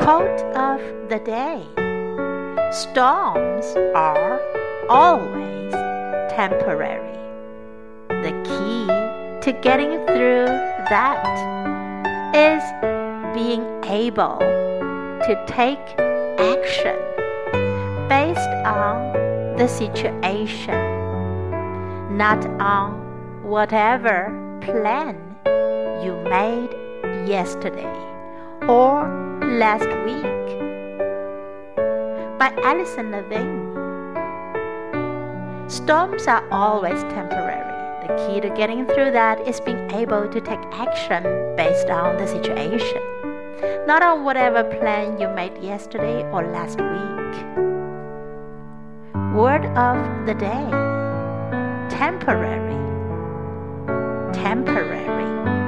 Quote of the day Storms are always temporary. The key to getting through that is being able to take action based on the situation, not on whatever plan you made yesterday or last week. By Alison Levine. Storms are always temporary. The key to getting through that is being able to take action based on the situation, not on whatever plan you made yesterday or last week. Word of the day temporary. Temporary.